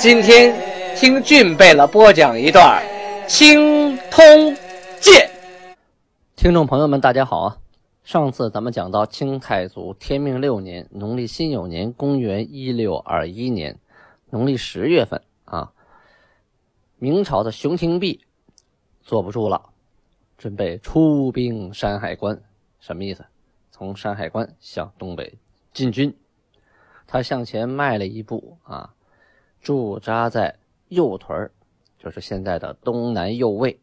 今天。听俊贝勒播讲一段《青通剑》。听众朋友们，大家好啊！上次咱们讲到清太祖天命六年，农历辛酉年，公元一六二一年，农历十月份啊，明朝的熊廷弼坐不住了，准备出兵山海关。什么意思？从山海关向东北进军。他向前迈了一步啊，驻扎在。右屯就是现在的东南右卫。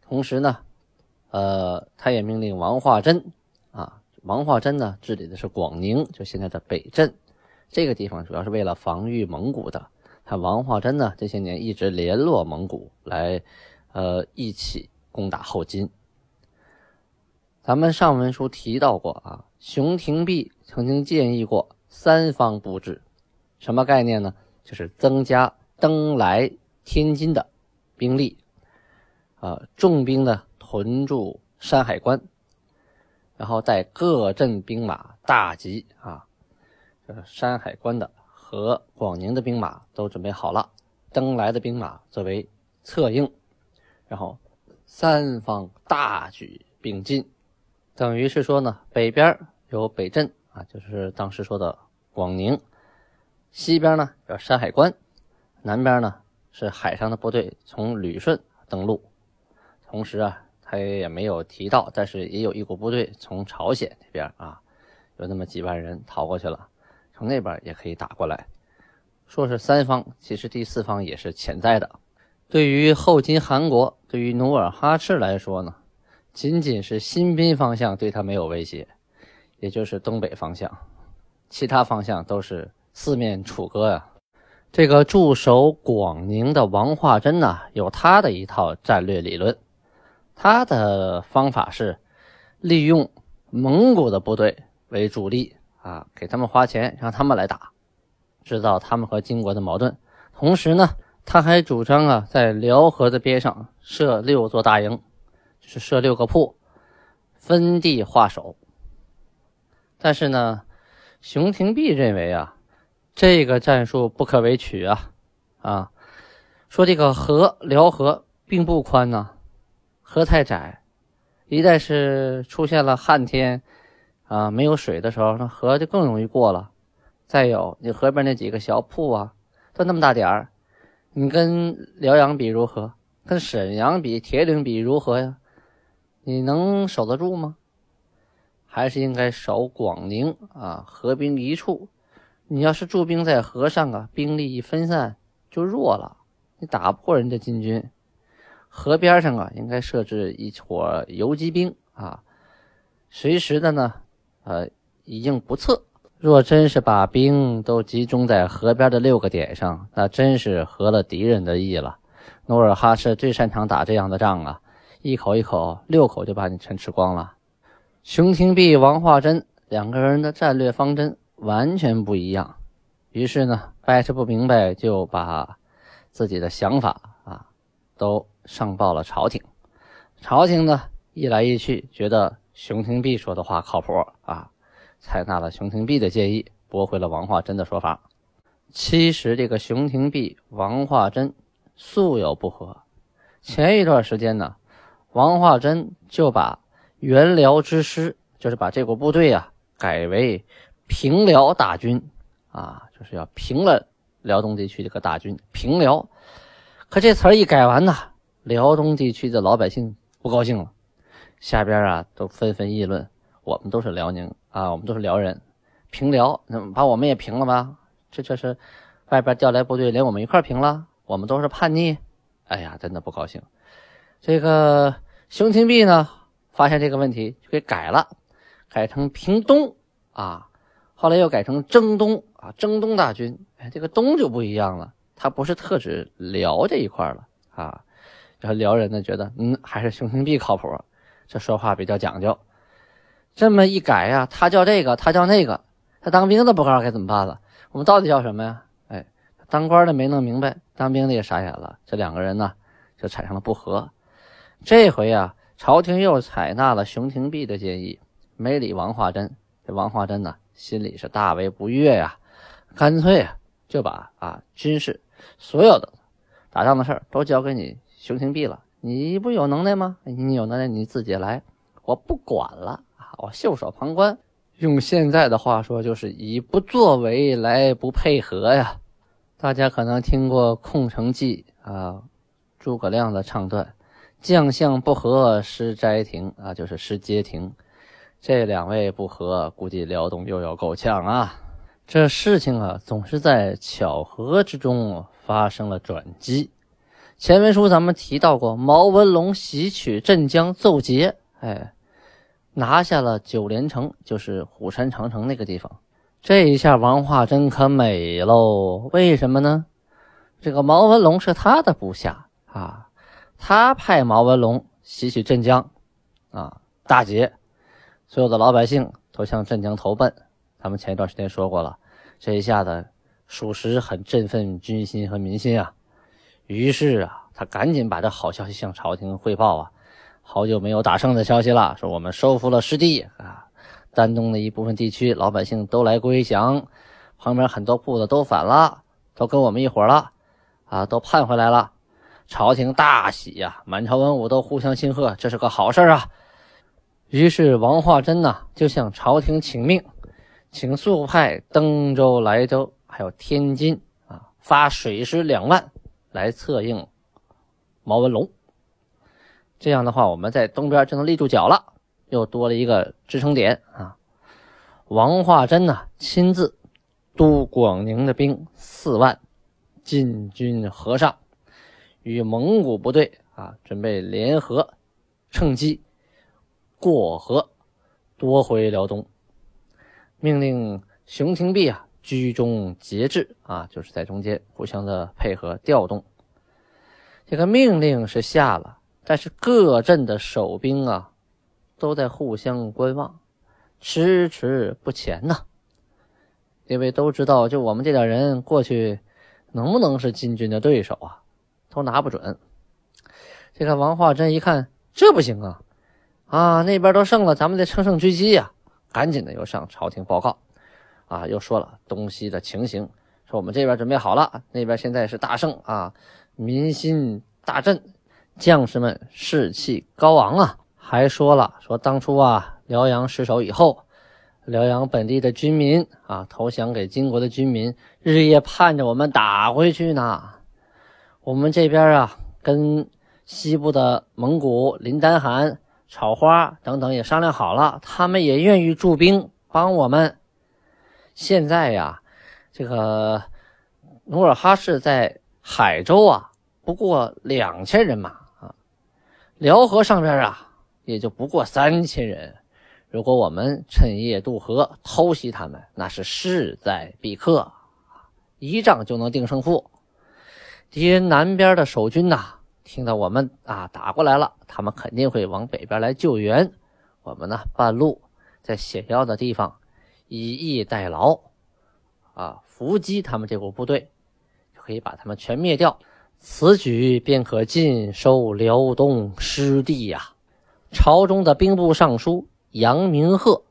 同时呢，呃，他也命令王化贞啊，王化贞呢治理的是广宁，就现在的北镇这个地方，主要是为了防御蒙古的。他王化贞呢这些年一直联络蒙古，来呃一起攻打后金。咱们上文书提到过啊，熊廷弼曾经建议过三方布置，什么概念呢？就是增加。登来天津的兵力，啊，重兵呢屯驻山海关，然后带各镇兵马大集啊，这山海关的和广宁的兵马都准备好了，登来的兵马作为策应，然后三方大举并进，等于是说呢，北边有北镇啊，就是当时说的广宁，西边呢有山海关。南边呢是海上的部队从旅顺登陆，同时啊，他也没有提到，但是也有一股部队从朝鲜那边啊，有那么几万人逃过去了，从那边也可以打过来。说是三方，其实第四方也是潜在的。对于后金韩国，对于努尔哈赤来说呢，仅仅是新宾方向对他没有威胁，也就是东北方向，其他方向都是四面楚歌呀。这个驻守广宁的王化贞呢，有他的一套战略理论。他的方法是利用蒙古的部队为主力啊，给他们花钱，让他们来打，制造他们和金国的矛盾。同时呢，他还主张啊，在辽河的边上设六座大营，就是设六个铺，分地划守。但是呢，熊廷弼认为啊。这个战术不可为取啊！啊，说这个河辽河并不宽呐，河太窄，一旦是出现了旱天啊，没有水的时候，那河就更容易过了。再有，你河边那几个小铺啊，都那么大点儿，你跟辽阳比如何？跟沈阳比、铁岭比如何呀？你能守得住吗？还是应该守广宁啊，合兵一处。你要是驻兵在河上啊，兵力一分散就弱了，你打不过人家金军。河边上啊，应该设置一伙游击兵啊，随时的呢，呃，以应不测。若真是把兵都集中在河边的六个点上，那真是合了敌人的意了。努尔哈赤最擅长打这样的仗啊，一口一口，六口就把你全吃光了。熊廷弼、王化贞两个人的战略方针。完全不一样，于是呢，掰扯不明白，就把自己的想法啊都上报了朝廷。朝廷呢，一来一去，觉得熊廷弼说的话靠谱啊，采纳了熊廷弼的建议，驳回了王化贞的说法。其实这个熊廷弼、王化贞素有不和。前一段时间呢，王化贞就把元辽之师，就是把这股部队啊改为。平辽大军啊，就是要平了辽东地区这个大军。平辽，可这词儿一改完呢，辽东地区的老百姓不高兴了，下边啊都纷纷议论：我们都是辽宁啊，我们都是辽人，平辽那把我们也平了吧？这这是外边调来部队，连我们一块平了，我们都是叛逆。哎呀，真的不高兴。这个熊廷弼呢，发现这个问题就给改了，改成平东啊。后来又改成征东啊，征东大军。哎，这个东就不一样了，他不是特指辽这一块了啊。然后辽人呢觉得，嗯，还是熊廷弼靠谱，这说话比较讲究。这么一改呀，他叫这个，他叫那个，他当兵的不知道该怎么办了。我们到底叫什么呀？哎，当官的没弄明白，当兵的也傻眼了。这两个人呢，就产生了不和。这回啊，朝廷又采纳了熊廷弼的建议，没理王化贞。这王化贞呢，心里是大为不悦呀，干脆啊，就把啊军事所有的打仗的事儿都交给你熊廷弼了。你不有能耐吗？你有能耐你自己来，我不管了啊，我袖手旁观。用现在的话说，就是以不作为来不配合呀。大家可能听过《空城计》啊，诸葛亮的唱段。将相不和失斋亭啊，就是失街亭。这两位不和，估计辽东又要够呛啊。这事情啊，总是在巧合之中发生了转机。前文书咱们提到过，毛文龙袭取镇江奏捷，哎，拿下了九连城，就是虎山长城那个地方。这一下王化贞可美喽？为什么呢？这个毛文龙是他的部下啊。他派毛文龙袭取镇江，啊，大捷，所有的老百姓都向镇江投奔。咱们前一段时间说过了，这一下子属实很振奋军心和民心啊。于是啊，他赶紧把这好消息向朝廷汇报啊。好久没有打胜的消息了，说我们收复了失地啊，丹东的一部分地区老百姓都来归降，旁边很多铺子都反了，都跟我们一伙了，啊，都盼回来了。朝廷大喜呀，满朝文武都互相庆贺，这是个好事啊。于是王化贞呢就向朝廷请命，请速派登州、莱州还有天津啊发水师两万来策应毛文龙。这样的话，我们在东边就能立住脚了，又多了一个支撑点啊。王化贞呢亲自督广宁的兵四万进军河上。与蒙古部队啊，准备联合，趁机过河夺回辽东。命令熊廷弼啊居中节制啊，就是在中间互相的配合调动。这个命令是下了，但是各镇的守兵啊都在互相观望，迟迟不前呐。因为都知道，就我们这点人过去，能不能是金军的对手啊？都拿不准。这个王化贞一看，这不行啊！啊，那边都胜了，咱们得乘胜追击呀！赶紧的又上朝廷报告，啊，又说了东西的情形，说我们这边准备好了，那边现在是大胜啊，民心大振，将士们士气高昂啊！还说了，说当初啊，辽阳失守以后，辽阳本地的军民啊，投降给金国的军民，日夜盼着我们打回去呢。我们这边啊，跟西部的蒙古林丹汗、草花等等也商量好了，他们也愿意驻兵帮我们。现在呀，这个努尔哈赤在海州啊，不过两千人马啊，辽河上边啊，也就不过三千人。如果我们趁夜渡河偷袭他们，那是势在必克，一仗就能定胜负。敌人南边的守军呐，听到我们啊打过来了，他们肯定会往北边来救援。我们呢，半路在险要的地方以逸待劳，啊，伏击他们这股部队，就可以把他们全灭掉。此举便可尽收辽东失地呀！朝中的兵部尚书杨明鹤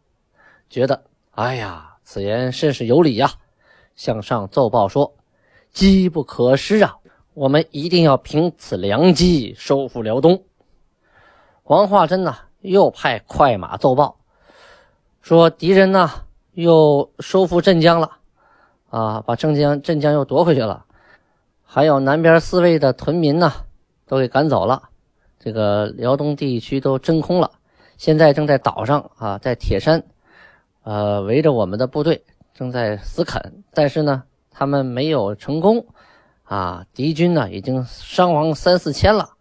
觉得，哎呀，此言甚是有理呀，向上奏报说：机不可失啊！我们一定要凭此良机收复辽东。王化贞呢，又派快马奏报，说敌人呢又收复镇江了，啊，把镇江镇江又夺回去了，还有南边四位的屯民呢，都给赶走了，这个辽东地区都真空了。现在正在岛上啊，在铁山，呃，围着我们的部队正在死啃，但是呢，他们没有成功。啊，敌军呢已经伤亡三四千了，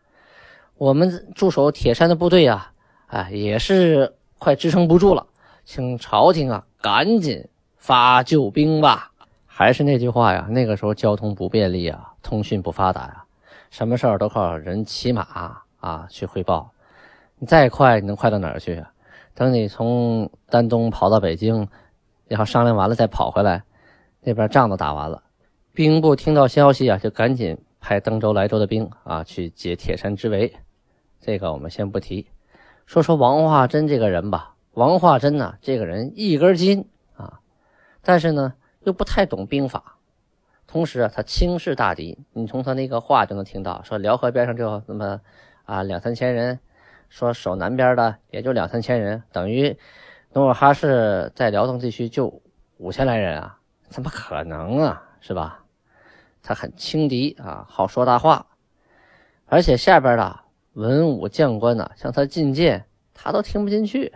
我们驻守铁山的部队啊，哎，也是快支撑不住了，请朝廷啊赶紧发救兵吧。还是那句话呀，那个时候交通不便利啊，通讯不发达呀，什么事儿都靠人骑马啊去汇报。你再快，你能快到哪儿去？等你从丹东跑到北京，然后商量完了再跑回来，那边仗都打完了。兵部听到消息啊，就赶紧派登州、莱州的兵啊去解铁山之围。这个我们先不提，说说王化贞这个人吧。王化贞呢，这个人一根筋啊，但是呢。又不太懂兵法，同时啊，他轻视大敌。你从他那个话就能听到，说辽河边上就那么啊两三千人，说守南边的也就两三千人，等于努尔哈赤在辽东地区就五千来人啊，怎么可能啊，是吧？他很轻敌啊，好说大话，而且下边的文武将官呢，向他进谏，他都听不进去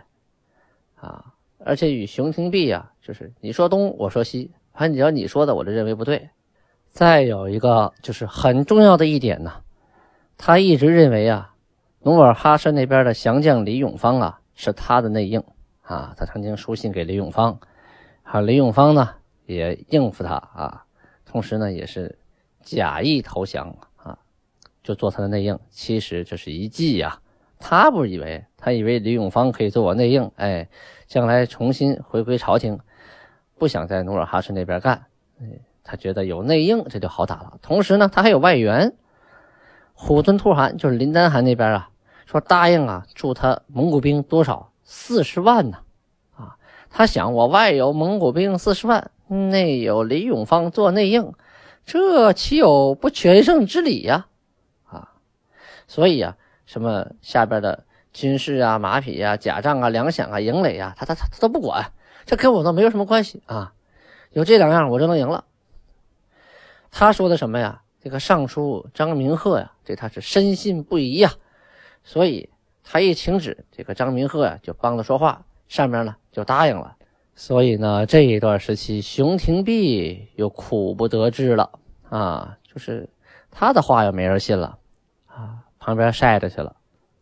啊，而且与熊廷弼啊，就是你说东，我说西。反正只要你说的，我就认为不对。再有一个就是很重要的一点呢，他一直认为啊，努尔哈赤那边的降将李永芳啊是他的内应啊。他曾经书信给李永芳，啊，李永芳呢也应付他啊，同时呢也是假意投降啊，就做他的内应。其实这是一计呀，他不以为，他以为李永芳可以做我内应，哎，将来重新回归朝廷。不想在努尔哈赤那边干，他觉得有内应这就好打了。同时呢，他还有外援，虎敦突汗就是林丹汗那边啊，说答应啊，助他蒙古兵多少四十万呢？啊，他想我外有蒙古兵四十万，内有李永芳做内应，这岂有不全胜之理呀？啊，所以啊，什么下边的军事啊、马匹啊、甲仗啊、粮饷啊、营垒啊，他他他他都不管。这跟我倒没有什么关系啊，有这两样我就能赢了。他说的什么呀？这个尚书张明鹤呀，对他是深信不疑呀，所以他一请旨，这个张明鹤呀就帮着说话，上面呢就答应了。所以呢，这一段时期，熊廷弼又苦不得志了啊，就是他的话又没人信了啊，旁边晒着去了，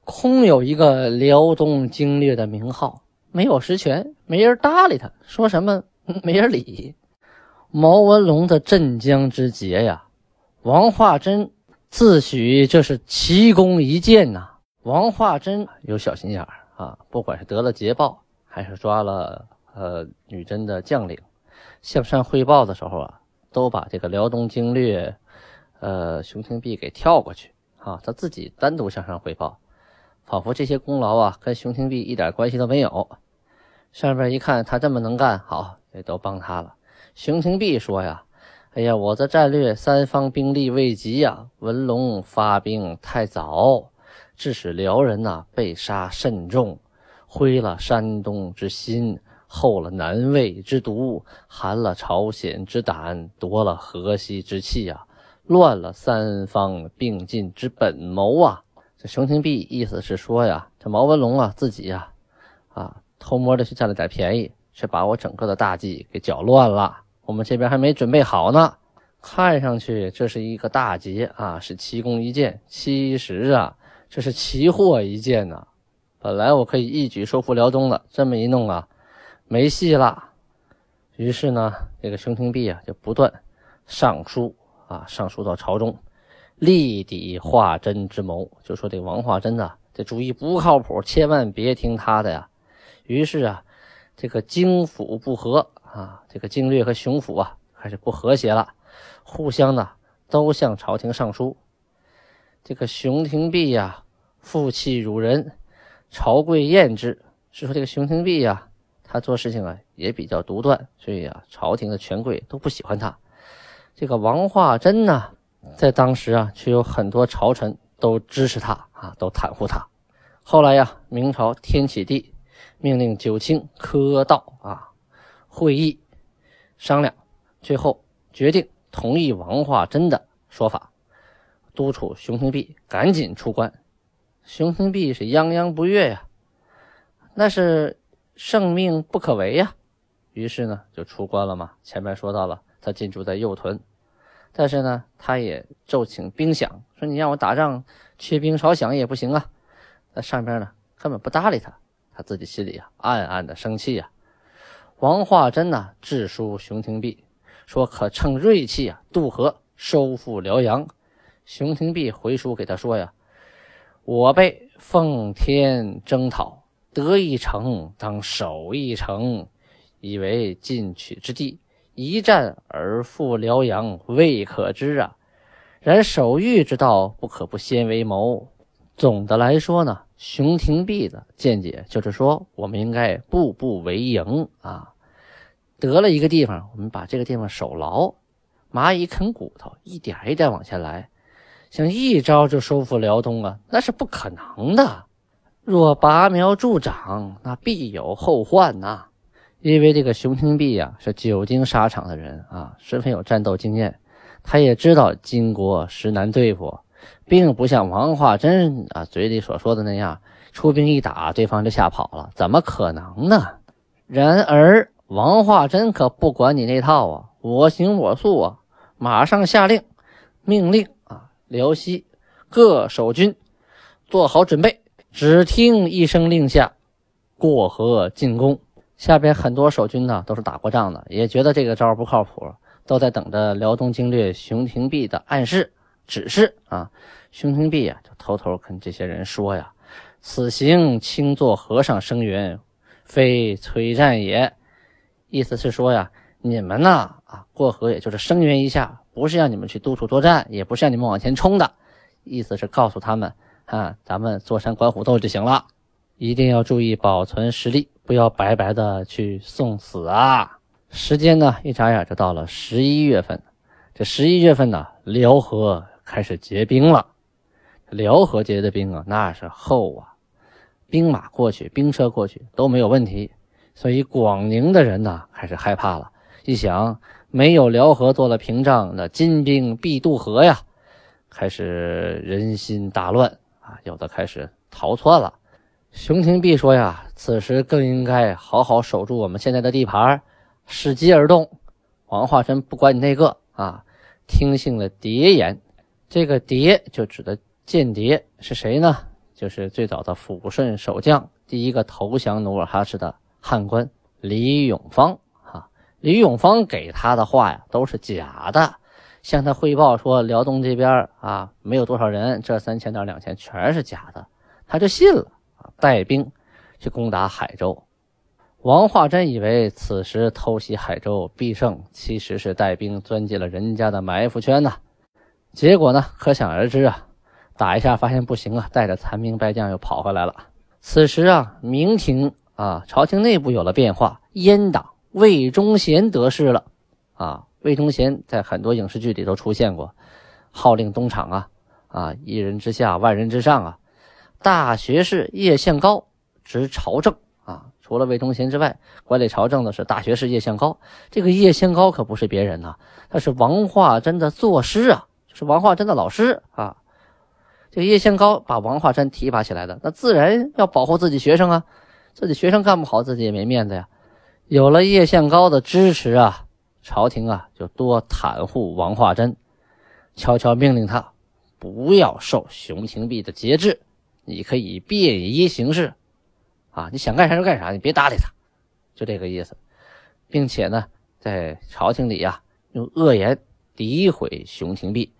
空有一个辽东经略的名号。没有实权，没人搭理他，说什么 没人理。毛文龙的镇江之捷呀，王化贞自诩这是奇功一件呐。王化贞有小心眼儿啊，不管是得了捷报，还是抓了呃女真的将领，向上汇报的时候啊，都把这个辽东经略呃熊廷弼给跳过去啊，他自己单独向上汇报。仿佛这些功劳啊，跟熊廷弼一点关系都没有。上边一看他这么能干，好，也都帮他了。熊廷弼说呀：“哎呀，我的战略三方兵力未及呀，文龙发兵太早，致使辽人呐被杀甚重，灰了山东之心，后了南魏之毒，寒了朝鲜之胆，夺了河西之气呀，乱了三方并进之本谋啊。”这熊廷弼意思是说呀，这毛文龙啊自己呀，啊偷摸的去占了点便宜，却把我整个的大计给搅乱了。我们这边还没准备好呢，看上去这是一个大捷啊，是奇功一件，其实啊这是奇祸一件呐。本来我可以一举收复辽东的，这么一弄啊，没戏了。于是呢，这个熊廷弼啊就不断上书啊，上书到朝中。力抵华真之谋，就说这个王化贞呐，这主意不靠谱，千万别听他的呀。于是啊，这个京府不和啊，这个京略和熊府啊，开始不和谐了，互相呢都向朝廷上书。这个熊廷弼呀，负气辱人，朝贵厌之，是说这个熊廷弼呀，他做事情啊也比较独断，所以啊，朝廷的权贵都不喜欢他。这个王化贞呢？在当时啊，却有很多朝臣都支持他啊，都袒护他。后来呀，明朝天启帝命令九卿科道啊会议商量，最后决定同意王化贞的说法，督促熊廷弼赶紧出关。熊廷弼是泱泱不悦呀，那是圣命不可违呀。于是呢，就出关了嘛。前面说到了，他进驻在右屯。但是呢，他也奏请兵饷，说你让我打仗，缺兵少饷也不行啊。那上边呢，根本不搭理他，他自己心里啊，暗暗的生气呀。王化贞呢，致书熊廷弼，说可趁锐气啊渡河，收复辽阳。熊廷弼回书给他说呀：“我被奉天征讨，得一城当守一城，以为进取之地。一战而复辽阳，未可知啊。然守御之道，不可不先为谋。总的来说呢，熊廷弼的见解就是说，我们应该步步为营啊。”得了一个地方，我们把这个地方守牢。蚂蚁啃骨头，一点一点往下来，想一招就收复辽东啊，那是不可能的。若拔苗助长，那必有后患呐。因为这个熊廷弼呀，是久经沙场的人啊，十分有战斗经验。他也知道金国实难对付，并不像王化贞啊嘴里所说的那样，出兵一打，对方就吓跑了，怎么可能呢？然而。王化贞可不管你那套啊，我行我素啊，马上下令，命令啊，辽西各守军做好准备，只听一声令下，过河进攻。下边很多守军呢，都是打过仗的，也觉得这个招不靠谱，都在等着辽东经略熊廷弼的暗示指示啊。熊廷弼啊，就偷偷跟这些人说呀：“此行轻作和尚声援，非催战也。”意思是说呀，你们呢啊过河也就是声援一下，不是让你们去督促作战，也不是让你们往前冲的。意思是告诉他们啊，咱们坐山观虎斗就行了，一定要注意保存实力，不要白白的去送死啊。时间呢一眨眼就到了十一月份，这十一月份呢，辽河开始结冰了。辽河结的冰啊，那是厚啊，兵马过去，兵车过去都没有问题。所以广宁的人呢开始害怕了，一想没有辽河做了屏障，那金兵必渡河呀，开始人心大乱有的开始逃窜了。熊廷弼说呀，此时更应该好好守住我们现在的地盘，伺机而动。王化贞不管你那个啊，听信了谍言。这个谍就指的间谍是谁呢？就是最早的抚顺守将，第一个投降努尔哈赤的。汉官李永芳，啊，李永芳给他的话呀都是假的，向他汇报说辽东这边啊没有多少人，这三千到两千全是假的，他就信了啊，带兵去攻打海州。王化贞以为此时偷袭海州必胜，其实是带兵钻进了人家的埋伏圈呐。结果呢，可想而知啊，打一下发现不行啊，带着残兵败将又跑回来了。此时啊，明廷。啊，朝廷内部有了变化，阉党魏忠贤得势了。啊，魏忠贤在很多影视剧里都出现过，号令东厂啊，啊，一人之下，万人之上啊。大学士叶宪高执朝政啊，除了魏忠贤之外，管理朝政的是大学士叶宪高。这个叶宪高可不是别人呐，他是王化贞的作师啊，就是王化贞的老师啊。这个叶宪高把王化贞提拔起来的，那自然要保护自己学生啊。自己学生干不好，自己也没面子呀。有了叶宪高的支持啊，朝廷啊就多袒护王化贞，悄悄命令他不要受熊廷弼的节制，你可以便衣行事，啊，你想干啥就干啥，你别搭理他，就这个意思。并且呢，在朝廷里呀，用恶言诋毁熊廷弼，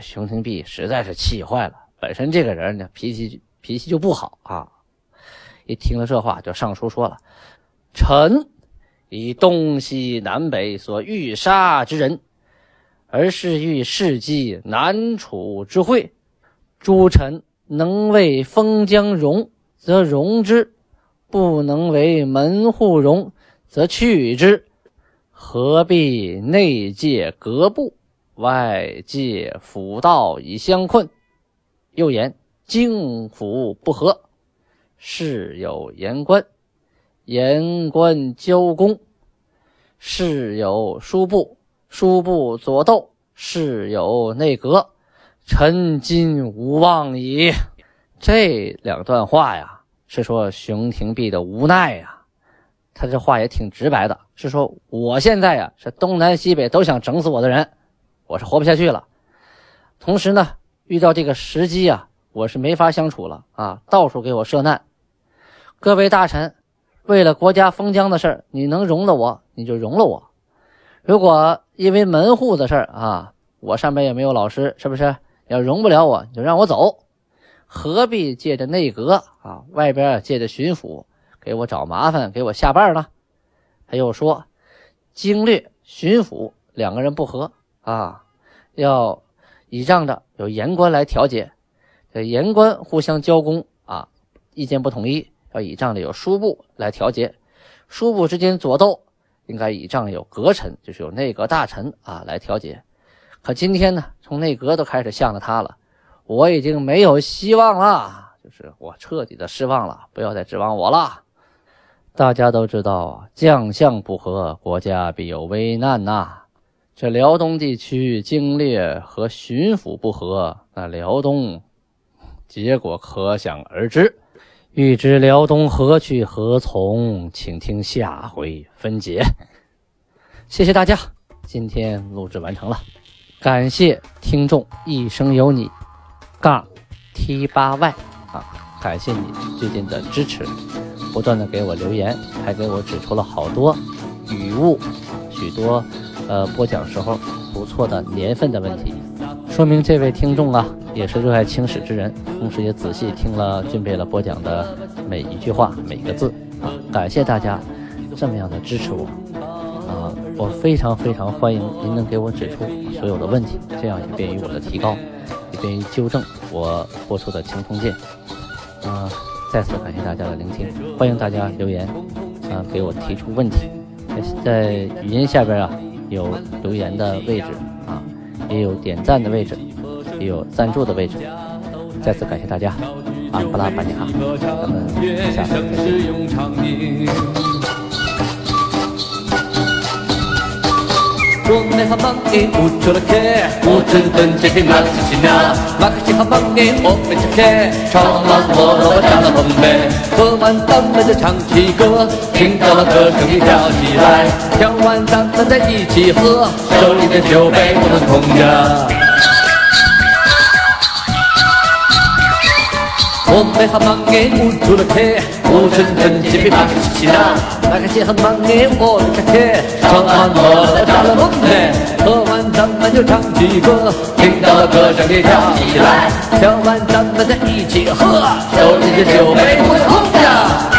熊廷弼实在是气坏了。本身这个人呢，脾气脾气就不好啊。一听了这话，就上书说了：“臣以东西南北所欲杀之人，而是欲事机南楚之会。诸臣能为封疆容，则容之；不能为门户容，则去之。何必内界隔部，外界辅道以相困？又言京府不和。”事有言官，言官交公；事有书部，书部左斗；事有内阁，臣今无望矣。这两段话呀，是说熊廷弼的无奈呀。他这话也挺直白的，是说我现在呀，是东南西北都想整死我的人，我是活不下去了。同时呢，遇到这个时机啊，我是没法相处了啊，到处给我设难。各位大臣，为了国家封疆的事儿，你能容了我，你就容了我；如果因为门户的事儿啊，我上边也没有老师，是不是？要容不了我，你就让我走，何必借着内阁啊，外边借着巡抚给我找麻烦，给我下绊呢？他又说，经略、巡抚两个人不和啊，要倚仗着有言官来调解，这言官互相交攻啊，意见不统一，要倚仗着有叔部来调节，叔部之间左斗，应该倚仗有阁臣，就是有内阁大臣啊来调节。可今天呢，从内阁都开始向着他了，我已经没有希望了，就是我彻底的失望了，不要再指望我了。大家都知道，将相不和，国家必有危难呐。这辽东地区经略和巡抚不和，那辽东结果可想而知。欲知辽东何去何从，请听下回分解。谢谢大家，今天录制完成了。感谢听众一生有你，杠 T 八 Y 啊！感谢你最近的支持，不断的给我留言，还给我指出了好多语误，许多呃播讲时候不错的年份的问题，说明这位听众啊也是热爱青史之人，同时也仔细听了俊贝了播讲的每一句话每一个字啊！感谢大家这么样的支持我。啊我非常非常欢迎您能给我指出所有的问题，这样也便于我的提高，也便于纠正我播出的青铜剑。啊，再次感谢大家的聆听，欢迎大家留言，啊，给我提出问题。在在语音下边啊，有留言的位置啊，也有点赞的位置，也有赞助的位置。再次感谢大家，阿布拉巴尼卡，咱们下次再见。몸에 한 방에 우쭐하게 모든 던지기 막히시냐 막히지 한 방에 오pen 척해 저만 멀어 잘라본데 그만 땀내도 장치고 킹가와 거성이 자지랄 평완 땀내다 이지허 소리는 쇼배 보는 공자 몸매 한 방에 우쭐하게 모든 던집이 막히시나 나같이 한 방에 오르게 저만 멀어 잘라본네 험한 잠만요 장지고 킹다와 거정이 장이라 험한 잠만자 이지허 소리지 쇼배 무슨 혼자